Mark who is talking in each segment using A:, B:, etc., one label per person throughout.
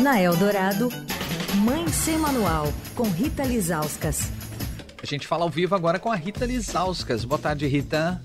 A: Na Eldorado, Mãe Sem Manual, com Rita Lizauskas.
B: A gente fala ao vivo agora com a Rita Lizauskas. Boa tarde, Rita.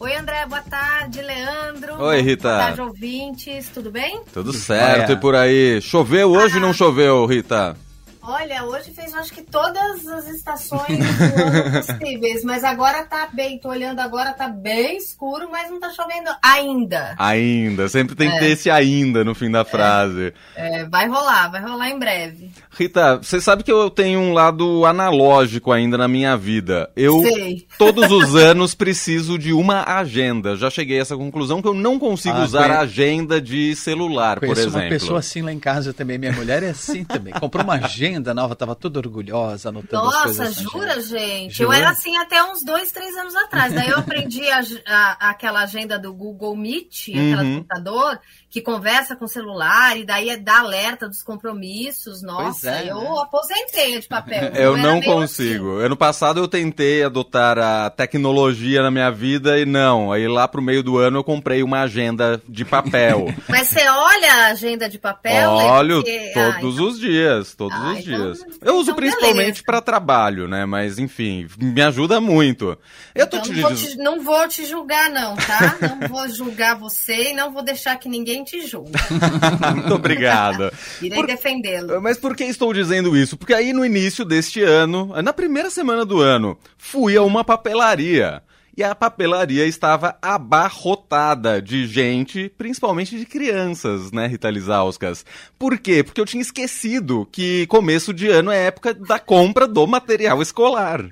C: Oi, André, boa tarde, Leandro.
D: Oi, Rita.
C: Boa tarde, ouvintes, tudo bem?
D: Tudo certo, e por aí? Choveu hoje ou não choveu, Rita?
C: Olha, hoje fez acho que todas as estações possíveis, mas agora tá bem, tô olhando agora, tá bem escuro, mas não tá chovendo ainda.
D: Ainda, sempre tem que ter esse ainda no fim da frase.
C: É, vai rolar, vai rolar em breve.
D: Rita, você sabe que eu tenho um lado analógico ainda na minha vida. Eu,
C: Sei.
D: todos os anos, preciso de uma agenda. Já cheguei a essa conclusão que eu não consigo
B: Ah,
D: usar
B: conhe-
D: agenda de celular, por exemplo.
B: uma pessoa assim lá em casa também. Minha mulher é assim também. Comprou uma agenda nova, tava toda orgulhosa, anotando as
C: Nossa,
B: coisas. na
C: jura,
B: agenda.
C: gente?
B: Jura?
C: Eu era assim até uns dois, três anos atrás. Daí eu aprendi a- a- aquela agenda do Google Meet, aquela
D: Uhum.
C: computador, que conversa com o celular e daí dá alerta dos compromissos. Nossa,
B: é,
C: eu
B: né?
C: aposentei de papel.
D: Eu não consigo. Ano passado eu tentei adotar a tecnologia na minha vida e não. Aí lá pro meio do ano eu comprei uma agenda de papel.
C: assim. Mas você olha a agenda de papel? né?
D: Olho
C: Porque-
D: todos
C: ah,
D: os dias, todos
C: Ah,
D: os
C: então-
D: dias. Eu uso
C: então
D: principalmente para trabalho, né? Mas enfim, me ajuda muito. Eu tô
C: Então,
D: te
C: não, vou te, não vou te julgar, não, tá? Não vou julgar você e não vou deixar que ninguém te julgue.
D: Muito obrigado.
C: Irei
D: Por-
C: defendê-lo.
D: Mas por que estou dizendo isso? Porque aí no início deste ano, na primeira semana do ano, fui a uma papelaria. E a papelaria estava abarrotada de gente, principalmente de crianças, né, Rita Lizauskas? Por quê? Porque eu tinha esquecido que começo de ano é época da compra do material escolar.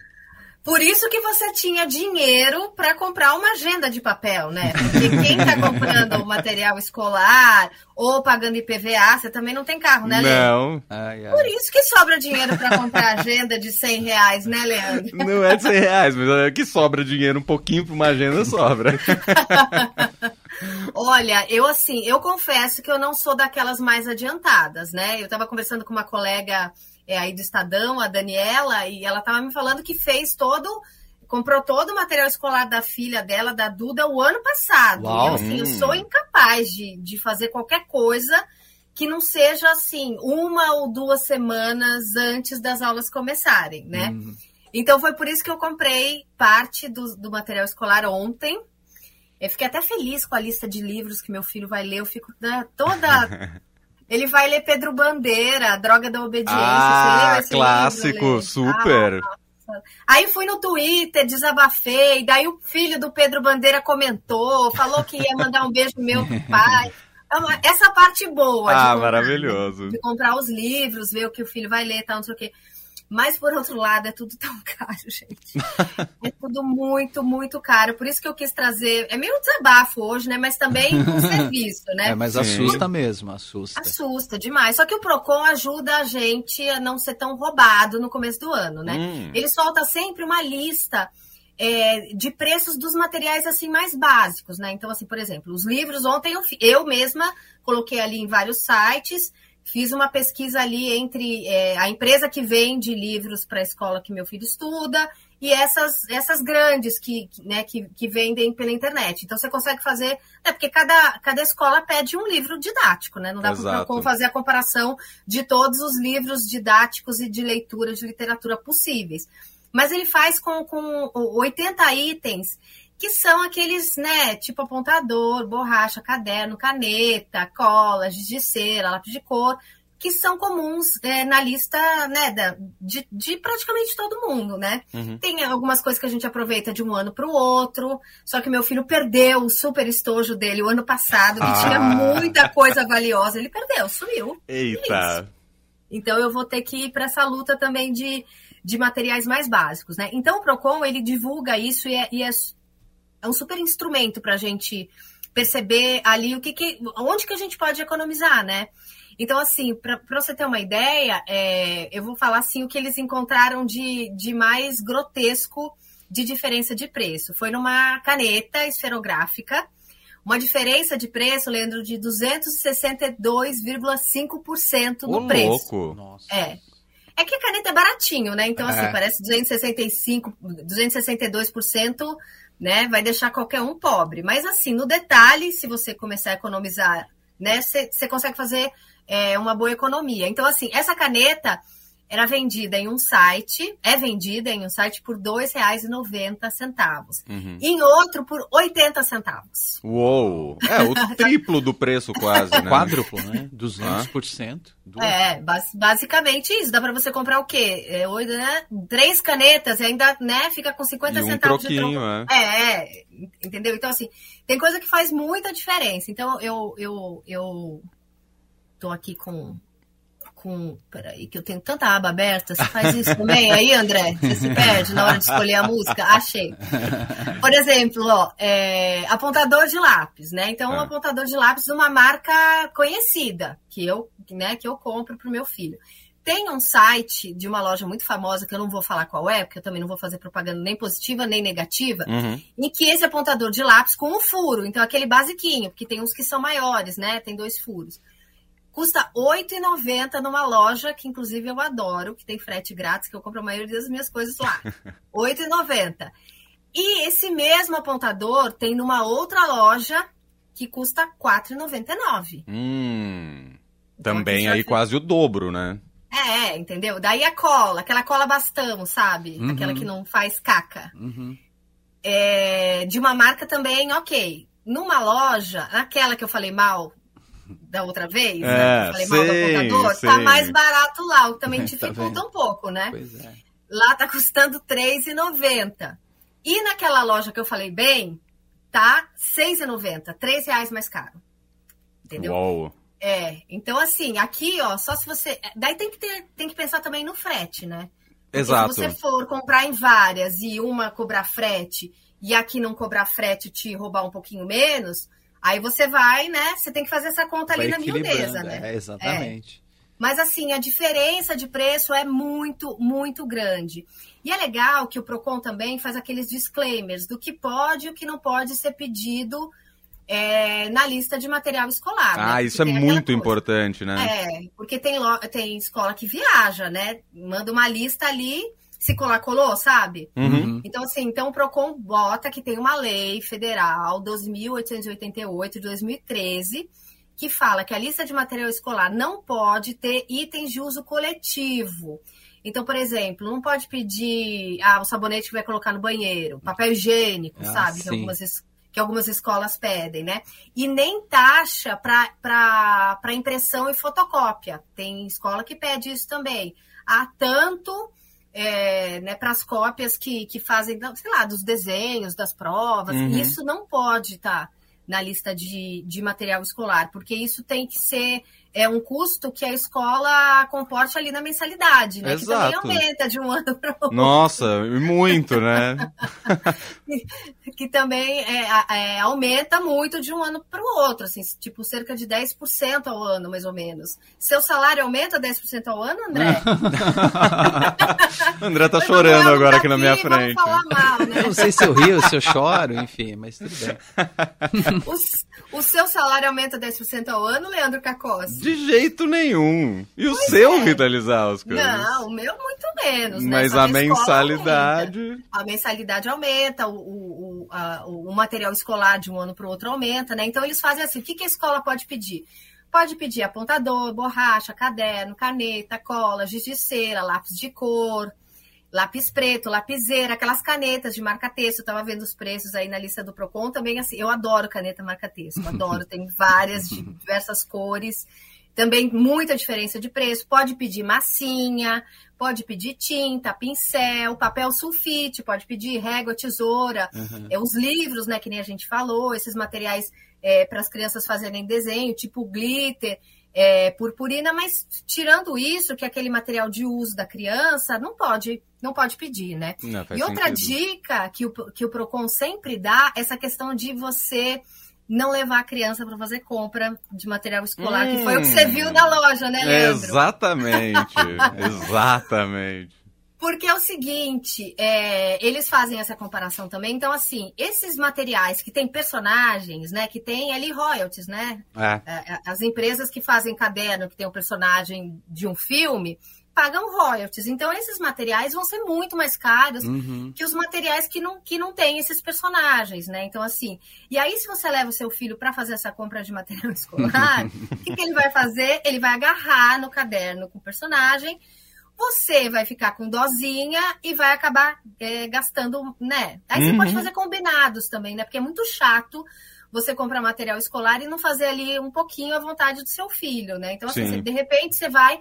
C: Por isso que você tinha dinheiro para comprar uma agenda de papel, né? Porque quem está comprando o material escolar ou pagando IPVA, você também não tem carro, né, Leandro?
D: Não,
B: Ai, ai.
C: Por isso que sobra dinheiro para comprar agenda de 100 reais, né, Leandro?
D: não é de 100 reais, mas é que sobra dinheiro um pouquinho para uma agenda, sobra.
C: Olha, eu assim, eu confesso que eu não sou daquelas mais adiantadas, né? Eu estava conversando com uma colega é, aí do Estadão, a Daniela, e ela estava me falando que fez todo, comprou todo o material escolar da filha dela, da Duda, o ano passado.
B: Uau.
C: E eu, assim, eu
D: Hum.
C: sou incapaz de, de fazer qualquer coisa que não seja assim, uma ou duas semanas antes das aulas começarem, né?
B: Hum.
C: Então foi por isso que eu comprei parte do, do material escolar ontem. Eu fiquei até feliz com a lista de livros que meu filho vai ler. Eu fico né, toda. Ele vai ler Pedro Bandeira, Droga da Obediência.
D: Ah, clássico,
C: livro,
D: super.
C: Ah, aí fui no Twitter, desabafei. Daí o filho do Pedro Bandeira comentou, falou que ia mandar um beijo meu pro pai. É Essa parte boa. de
D: Ah,
C: comprar-
D: maravilhoso.
C: de comprar os livros, ver o que o filho vai ler e tal, não sei o quê. Mas, por outro lado, é tudo tão caro, gente. É tudo muito, muito caro. Por isso que eu quis trazer. É meio desabafo hoje, né? Mas também um serviço, né?
B: É, mas
D: Sim.
B: assusta mesmo, assusta.
C: Assusta demais. Só que o Procon ajuda a gente a não ser tão roubado no começo do ano, né?
D: Hum.
C: Ele solta sempre uma lista é, de preços dos materiais assim mais básicos, né? Então, assim, por exemplo, os livros ontem eu, eu mesma coloquei ali em vários sites, fiz uma pesquisa ali entre é, a empresa que vende livros para a escola que meu filho estuda e essas, essas grandes que, né, que, que vendem pela internet. Então você consegue fazer, né, porque cada, cada escola pede um livro didático, né? Não dá para fazer a comparação de todos os livros didáticos e de leitura de literatura possíveis. Mas ele faz com, com 80 itens que são aqueles, né, tipo apontador, borracha, caderno, caneta, cola, giz de cera, lápis de cor, que são comuns é, na lista, né, da, de, de praticamente todo mundo, né?
D: Uhum.
C: Tem algumas coisas que a gente aproveita de um ano para o outro, só que meu filho perdeu o super estojo dele o ano passado, que
D: Ah.
C: tinha muita coisa valiosa, ele perdeu, sumiu.
D: Eita.
C: Então eu vou ter que ir para essa luta também de, de materiais mais básicos, né? Então o Procon ele divulga isso e é, e é, é um super instrumento para a gente perceber ali o que, que onde que a gente pode economizar, né? Então, assim, para você ter uma ideia, é, eu vou falar assim o que eles encontraram de, de mais grotesco de diferença de preço. Foi numa caneta esferográfica, uma diferença de preço, Leandro, de 262,5%
D: Ô,
C: no preço.
D: louco.
B: Nossa.
C: É. É que a caneta é baratinho, né? Então, assim,
B: É.
C: parece 265, 262%, né? Vai deixar qualquer um pobre. Mas, assim, no detalhe, se você começar a economizar né, você consegue fazer é, uma boa economia. Então, assim, essa caneta era vendida em um site, é vendida em um site por R$ 2,90. Uhum. Em outro por 80 centavos.
D: Uou! É, o triplo do preço quase, né?
B: Quádruplo, né? 200%.
C: Ah. É, basicamente isso. Dá para você comprar o quê? É, né? Três canetas e ainda, né, fica com 50
D: e um
C: centavos
D: troquinho, de troco.
C: É. é, entendeu? Então, assim, tem coisa que faz muita diferença. Então, eu, eu, eu tô aqui com com. Peraí, que eu tenho tanta aba aberta. Você faz isso também aí, André? Você se perde na hora de escolher a música? Achei. Por exemplo, ó, é, apontador de lápis, né? Então, um ah. apontador de lápis de uma marca conhecida, que eu, né, que eu compro para o meu filho. Tem um site de uma loja muito famosa, que eu não vou falar qual é, porque eu também não vou fazer propaganda nem positiva nem negativa, uhum. em que esse apontador de lápis com um furo, então aquele basiquinho, porque tem uns que são maiores, né? Tem dois furos Custa R$ 8,90 numa loja que, inclusive, eu adoro, que tem frete grátis, que eu compro a maioria das minhas coisas lá. R$ 8,90. E esse mesmo apontador tem numa outra loja que custa R$ 4,99.
D: Hum, então, também aí quase o dobro, né?
C: É, entendeu? Daí a cola, aquela cola bastão, sabe? Uhum. Aquela que não faz caca. Uhum. É, de uma marca também, ok. Numa loja, aquela que eu falei mal, da outra vez, é, né? Eu falei mal do apontador, tá mais barato lá, o que também dificulta tá um pouco, né? É. Lá tá custando R$3,90. E naquela loja que eu falei bem, tá R$6,90, R$ reais mais caro. Entendeu?
D: Uou.
C: É, então assim, aqui, ó, só se você. Daí tem que, ter, tem que pensar também no frete, né? Porque
D: Exato.
C: Se você for comprar em várias e uma cobrar frete e aqui não cobrar frete te roubar um pouquinho menos, Aí você vai, né? Você tem que fazer essa conta vai ali na miudeza, né?
B: É, exatamente.
C: É. Mas assim, a diferença de preço é muito, muito grande. E é legal que o Procon também faz aqueles disclaimers do que pode e o que não pode ser pedido é, na lista de material escolar.
D: Né? Ah, né? isso é muito importante, né?
C: É, porque tem, tem escola que viaja, né? Manda uma lista ali se colar, colou, sabe? Uhum. Então, assim, então o PROCON bota que tem uma lei federal 2.888 de 2013 que fala que a lista de material escolar não pode ter itens de uso coletivo. Então, por exemplo, não pode pedir ah, o sabonete que vai colocar no banheiro, papel higiênico, ah, sabe? Que algumas, que algumas escolas pedem, né? E nem taxa para impressão e fotocópia. Tem escola que pede isso também. Há tanto é, né, para as cópias que, que fazem, sei lá, dos desenhos, das provas. Uhum. Isso não pode estar tá na lista de, de material escolar, porque isso tem que ser é um custo que a escola comporte ali na mensalidade, né? Exato. Que também aumenta de um ano para o outro.
D: Nossa, muito, né?
C: que também é, é, aumenta muito de um ano para o outro, assim, tipo cerca de 10% ao ano, mais ou menos. Seu salário aumenta 10% ao ano, André?
D: André tá chorando agora aqui na minha frente.
C: Falar mal, né?
B: não sei se eu rio, se eu choro, enfim, mas tudo bem.
C: o, o seu salário aumenta 10% ao ano, Leandro Cacos?
D: De jeito nenhum. E o pois seu, é. Rita Lizauskas?
C: Não, o meu muito menos.
D: Né? Mas a mensalidade.
C: A mensalidade aumenta, o, o, a, o material escolar de um ano para o outro aumenta, né? Então eles fazem assim: o que, que a escola pode pedir? Pode pedir apontador, borracha, caderno, caneta, cola, giz de cera, lápis de cor, lápis preto, lapiseira, aquelas canetas de marca-texto. Eu estava vendo os preços aí na lista do Procon também. Assim, eu adoro caneta marca-texto, adoro. Tem várias de diversas cores. Também muita diferença de preço. Pode pedir massinha, pode pedir tinta, pincel, papel sulfite, pode pedir régua, tesoura, uhum. é, os livros, né, que nem a gente falou, esses materiais é, para as crianças fazerem desenho, tipo glitter, é, purpurina, mas tirando isso, que é aquele material de uso da criança, não pode, não pode pedir, né? Não, e outra sentido. dica que o, que o Procon sempre dá, é essa questão de você não levar a criança para fazer compra de material escolar, hum, que foi o que você viu na loja, né, Leandro?
D: Exatamente, exatamente.
C: Porque é o seguinte, é, eles fazem essa comparação também. Então, assim, esses materiais que têm personagens, né? Que tem ali royalties, né? É. é. é as empresas que fazem caderno, que tem o um personagem de um filme, pagam royalties. Então, esses materiais vão ser muito mais caros
B: Uhum.
C: que os materiais que não, que não têm esses personagens, né? Então, assim. E aí, se você leva o seu filho para fazer essa compra de material escolar, o que, que ele vai fazer? Ele vai agarrar no caderno com o personagem. Você vai ficar com dozinha e vai acabar é, gastando, né? Aí você
D: Uhum.
C: pode fazer combinados também, né? Porque é muito chato você comprar material escolar e não fazer ali um pouquinho à vontade do seu filho, né? Então, assim,
D: Sim.
C: você- de repente você vai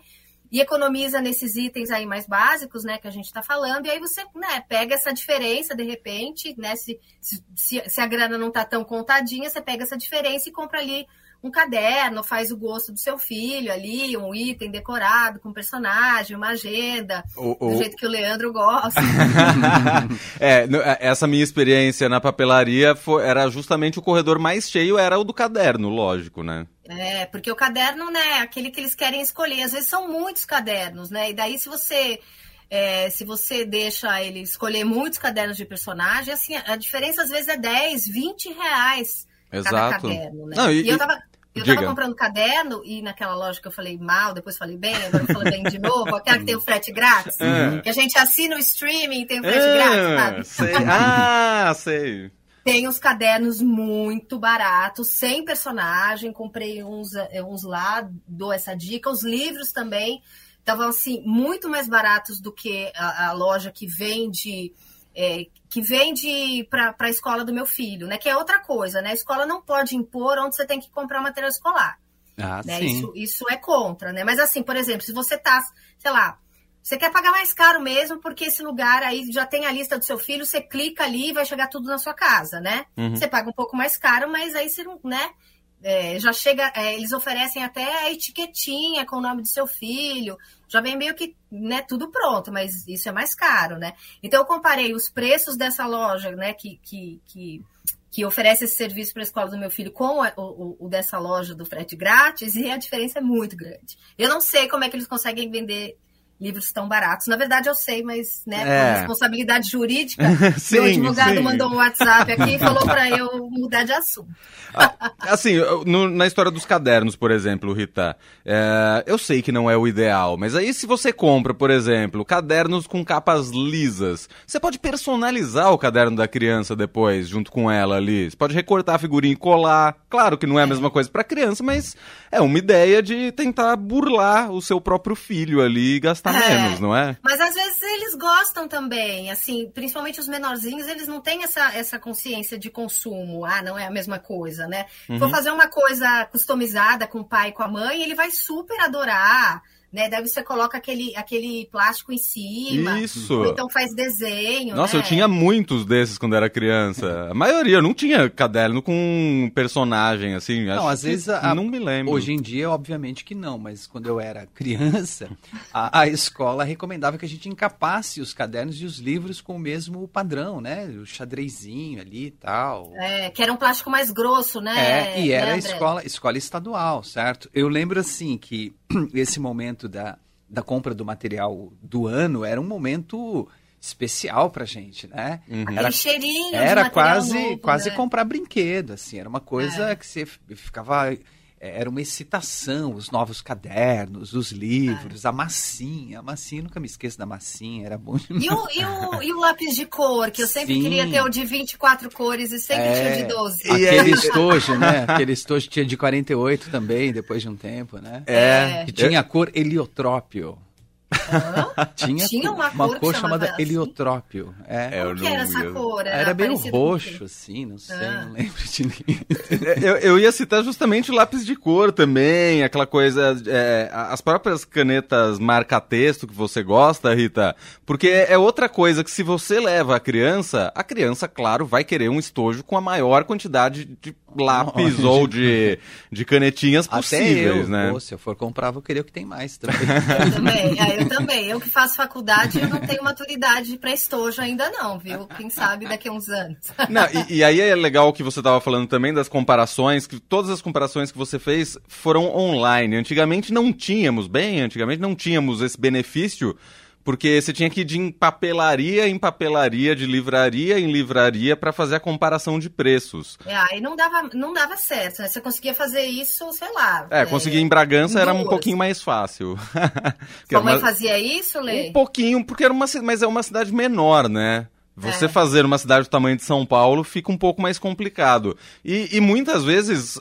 C: e economiza nesses itens aí mais básicos, né, que a gente está falando, e aí você, né, pega essa diferença de repente, né, se, se, se- a grana não tá tão contadinha, você pega essa diferença e compra ali um caderno, faz o gosto do seu filho ali, um item decorado com personagem, uma agenda,
D: O-
C: do
D: o-
C: jeito que o Leandro gosta.
D: é, é, essa minha experiência na papelaria foi- era justamente o corredor mais cheio, era o do caderno, lógico, né?
C: É, porque o caderno, né, aquele que eles querem escolher. Às vezes são muitos cadernos, né? E daí, se você. é, se você deixa ele escolher muitos cadernos de personagem, assim, a diferença às vezes é 10, 20 reais cada
D: Exato.
C: caderno, né?
D: Não, e-
C: e, eu tava. Eu
D: diga.
C: tava comprando caderno e naquela loja que eu falei mal, depois falei bem, agora eu falei bem de novo, aquela que tem o frete grátis,
D: É.
C: que a gente assina o streaming e tem o frete grátis, sabe?
D: Sei. Ah, sei.
C: Tem os cadernos muito baratos, sem personagem. Comprei uns, eh, uns lá, dou essa dica. Os livros também estavam assim muito mais baratos do que a, a loja que vende eh, que vende para a escola do meu filho, né? Que é outra coisa, né? A escola não pode impor onde você tem que comprar material escolar
B: Ah,
C: né?
B: sim.
C: Isso, isso é contra, né? Mas assim, por exemplo, se você tá, sei lá, você quer pagar mais caro mesmo, porque esse lugar aí já tem a lista do seu filho, você clica ali e vai chegar tudo na sua casa, né?
D: Uhum.
C: Você paga um pouco mais caro, mas aí você não, né? É, já chega, é, eles oferecem até a etiquetinha com o nome do seu filho, já vem meio que né, tudo pronto, mas isso é mais caro, né? Então eu comparei os preços dessa loja, né, que, que, que, que oferece esse serviço para a escola do meu filho com a- o, o- o dessa loja do frete grátis, e a diferença é muito grande. Eu não sei como é que eles conseguem vender livros tão baratos. Na verdade, eu sei, mas né,
D: É.
C: por responsabilidade jurídica,
D: Sim,
C: meu advogado
D: sim.
C: mandou um WhatsApp aqui e falou para eu mudar de assunto.
D: Ah, Assim, no- na história dos cadernos, por exemplo, Rita, é, eu sei que não é o ideal, mas aí se você compra, por exemplo, cadernos com capas lisas, você pode personalizar o caderno da criança depois, junto com ela ali. Você pode recortar a figurinha e colar. Claro que não é a mesma coisa pra criança, mas é uma ideia de tentar burlar o seu próprio filho ali e gastar
C: É.
D: menos, não é?
C: Mas às vezes eles gostam também, assim, principalmente os menorzinhos, eles não têm essa, essa consciência de consumo. Ah, não é a mesma coisa, né?
D: Uhum.
C: For fazer uma coisa customizada com o pai e com a mãe, ele vai super adorar, né? Daí você coloca aquele, aquele plástico em cima.
D: Isso.
C: Ou então faz desenho.
D: Nossa,
C: né?
D: eu tinha muitos desses quando era criança. A maioria, eu não tinha caderno com personagem, assim.
B: Não, às vezes a-
D: Não me lembro.
B: Hoje em dia, obviamente que não, mas quando eu era criança, a, a escola recomendava que a gente encapasse os cadernos e os livros com o mesmo padrão, né? O xadrezinho ali e tal.
C: É, que era um plástico mais grosso, né?
B: É, e era
C: né,
B: escola, escola estadual, certo? Eu lembro assim que esse momento da, da compra do material do ano era um momento especial pra gente, né?
D: Uhum.
B: Era,
C: cheirinho
B: era quase,
C: novo,
B: quase
C: né?
B: comprar brinquedo, assim, era uma coisa
C: É.
B: que você ficava era uma excitação, os novos cadernos, os livros, a massinha, a massinha, nunca me esqueço da massinha, era bom demais.
C: E o, e, o, e o lápis de cor, que eu sempre
B: Sim.
C: queria ter o de 24 cores e sempre
B: É.
C: tinha o de 12.
D: E
B: Aquele estojo, né? Aquele estojo tinha de 48 também, depois de um tempo, né?
C: É.
B: Que tinha a cor heliotrópio.
C: Hã?
B: Tinha,
C: Tinha uma
B: uma
C: cor
B: cor, chamada
C: chamava assim?
B: heliotrópio. É.
D: É,
C: Como que era essa cor?
B: Era meio
C: parecida com o quê?
B: roxo, assim, não sei,
C: Ah.
B: não lembro de ninguém.
D: eu, eu ia citar justamente o lápis de cor também, aquela coisa, é, as próprias canetas marca-texto que você gosta, Rita, porque é outra coisa que se você leva a criança, a criança, claro, vai querer um estojo com a maior quantidade de lápis ou de, de canetinhas
B: Até
D: possíveis,
B: eu,
D: né?
B: pô, se eu for comprar, vou querer o que tem mais também.
C: Eu também, é, eu também. Eu que faço faculdade, eu não tenho maturidade para estojo ainda não, viu? Quem sabe daqui a uns anos.
D: Não, e, e aí é legal o que você estava falando também das comparações, que todas as comparações que você fez foram online. Antigamente não tínhamos, bem, antigamente não tínhamos esse benefício, porque você tinha que ir de papelaria em papelaria, de livraria em livraria para fazer a comparação de preços.
C: É, aí não dava, não dava certo, né? Você conseguia fazer isso, sei lá.
D: É, conseguir em Bragança
C: em
D: era um
C: duas.
D: pouquinho mais fácil.
C: Sua mãe
D: uma-
C: fazia isso, Lê?
D: Um pouquinho, porque era uma, mas é uma cidade menor, né? Você
C: É.
D: fazer uma cidade do tamanho de São Paulo fica um pouco mais complicado. E, e muitas vezes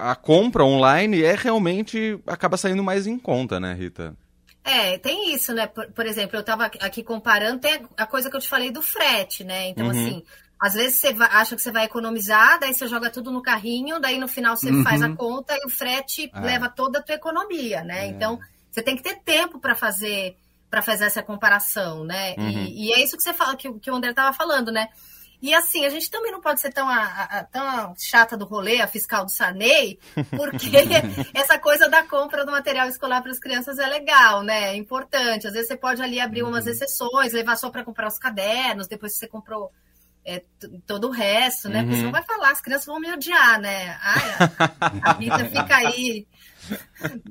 D: a compra online é realmente acaba saindo mais em conta, né, Rita?
C: É, tem isso, né? Por, por exemplo, eu tava aqui comparando, tem a coisa que eu te falei do frete, né? Então,
D: Uhum.
C: assim, às vezes você vai- acha que você vai economizar, daí você joga tudo no carrinho, daí no final você
B: Uhum.
C: faz a conta e o frete
B: É.
C: leva toda a tua economia, né?
B: É.
C: Então, você tem que ter tempo para fazer para fazer essa comparação, né?
D: Uhum.
C: E, e é isso que você fala, que, o- que o André estava falando, né? E assim, a gente também não pode ser tão, a, a- tão chata do rolê, a fiscal do Sarney, porque essa coisa da compra do material escolar para as crianças é legal, né? É importante. Às vezes você pode ali abrir umas exceções, levar só para comprar os cadernos, depois você comprou é, todo o resto, né? Porque
D: Uhum.
C: você não vai falar, as crianças vão me odiar, né? Ai, a, a Rita fica aí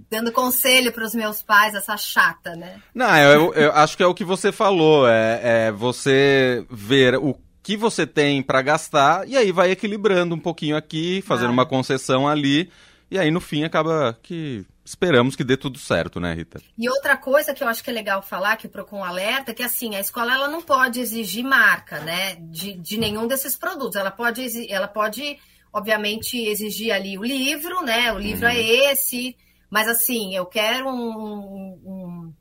C: dando conselho para os meus pais, essa chata, né?
D: Não, eu, eu acho que é o que você falou, é, é você ver o que você tem para gastar e aí vai equilibrando um pouquinho aqui, fazendo
C: Vai.
D: uma concessão ali, e aí no fim acaba que esperamos que dê tudo certo, né, Rita?
C: E outra coisa que eu acho que é legal falar, que o PROCON alerta, é que assim, a escola ela não pode exigir marca, né, de, de nenhum desses produtos. Ela pode, ela pode, obviamente, exigir ali o livro, né, o livro é esse, mas assim, eu quero um, um,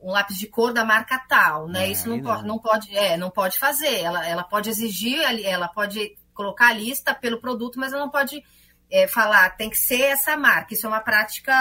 C: um lápis de cor da marca tal, né,
B: É,
C: isso não, pode,
B: não.
C: não pode, é, não pode fazer. Ela, ela pode exigir, ela pode colocar a lista pelo produto, mas ela não pode é, falar tem que ser essa marca. Isso é uma prática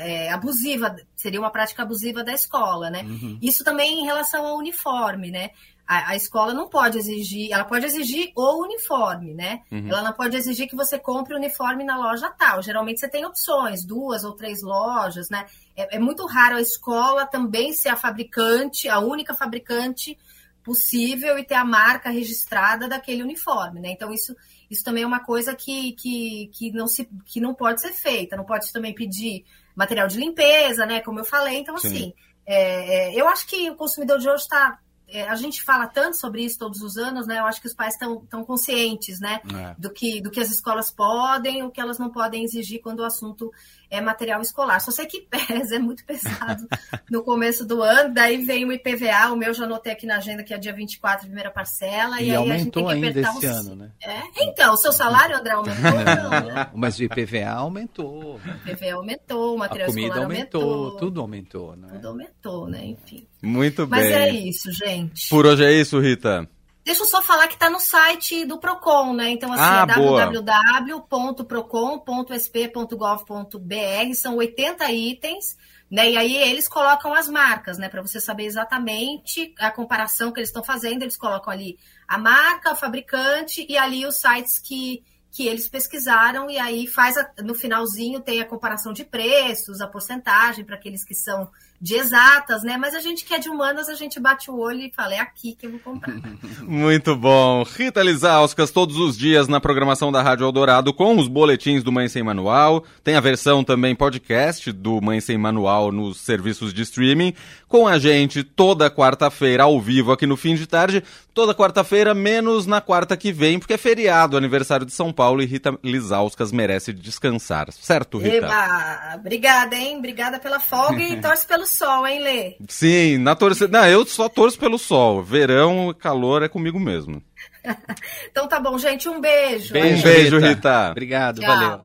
C: é, abusiva, seria uma prática abusiva da escola, né?
B: Uhum.
C: Isso também em relação ao uniforme, né? A, a escola não pode exigir, ela pode exigir o uniforme, né?
D: Uhum.
C: Ela não pode exigir que você compre o uniforme na loja tal. Geralmente você tem opções, duas ou três lojas, né? É, é muito raro a escola também ser a fabricante, a única fabricante possível e ter a marca registrada daquele uniforme, né? Então isso, isso também é uma coisa que, que, que, não se, que não pode ser feita. Não pode também pedir material de limpeza, né? Como eu falei. Então,
D: Sim.
C: assim, é, é, eu acho que o consumidor de hoje está. A gente fala tanto sobre isso todos os anos, né? Eu acho que os pais estão tão conscientes, né?
B: É.
C: do que, do que as escolas podem, o que elas não podem exigir quando o assunto é material escolar. Só sei que pesa, é muito pesado no começo do ano, daí vem o IPVA, o meu já anotei aqui na agenda que é dia 24, primeira parcela, e,
B: E
C: aí a gente tem
B: aumentou
C: que
B: ainda
C: apertar
B: esse
C: os...
B: ano, né?
C: É, então, o seu salário, André, aumentou? Não, né?
B: Mas o IPVA aumentou.
C: O IPVA aumentou, o
B: A
C: material
B: comida
C: escolar
B: aumentou,
C: aumentou,
B: tudo aumentou, né?
C: tudo aumentou, né? Enfim.
D: Muito
C: Mas
D: bem.
C: é isso, gente.
D: Por hoje é isso, Rita.
C: Deixa eu só falar que está no site do Procon, né? Então, assim,
D: Ah,
C: é www.procon.sp.gov.br, são 80 itens, né? E aí eles colocam as marcas, né? Para você saber exatamente a comparação que eles estão fazendo, eles colocam ali a marca, o fabricante e ali os sites que, que eles pesquisaram, e aí faz a- no finalzinho tem a comparação de preços, a porcentagem para aqueles que são de exatas, né? Mas a gente que é de humanas, a gente bate o olho e fala, é aqui que eu vou comprar.
D: Muito bom. Rita Lizauskas, todos os dias na programação da Rádio Eldorado com os boletins do Mãe Sem Manual. Tem a versão também podcast do Mãe Sem Manual nos serviços de streaming. Com a gente toda quarta-feira ao vivo aqui no fim de tarde. Toda quarta-feira, menos na quarta que vem, porque é feriado, aniversário de São Paulo e Rita Lizauskas merece descansar. Certo, Rita?
C: Eba, obrigada, hein? Obrigada pela folga e torce pelo sol, hein, Lê?
D: Sim, na torcida. Não, eu só torço pelo sol. Verão, calor é comigo mesmo.
C: Então tá bom, gente. Um beijo.
D: Um beijo, Rita.
B: Obrigado,
C: Tchau.
B: valeu.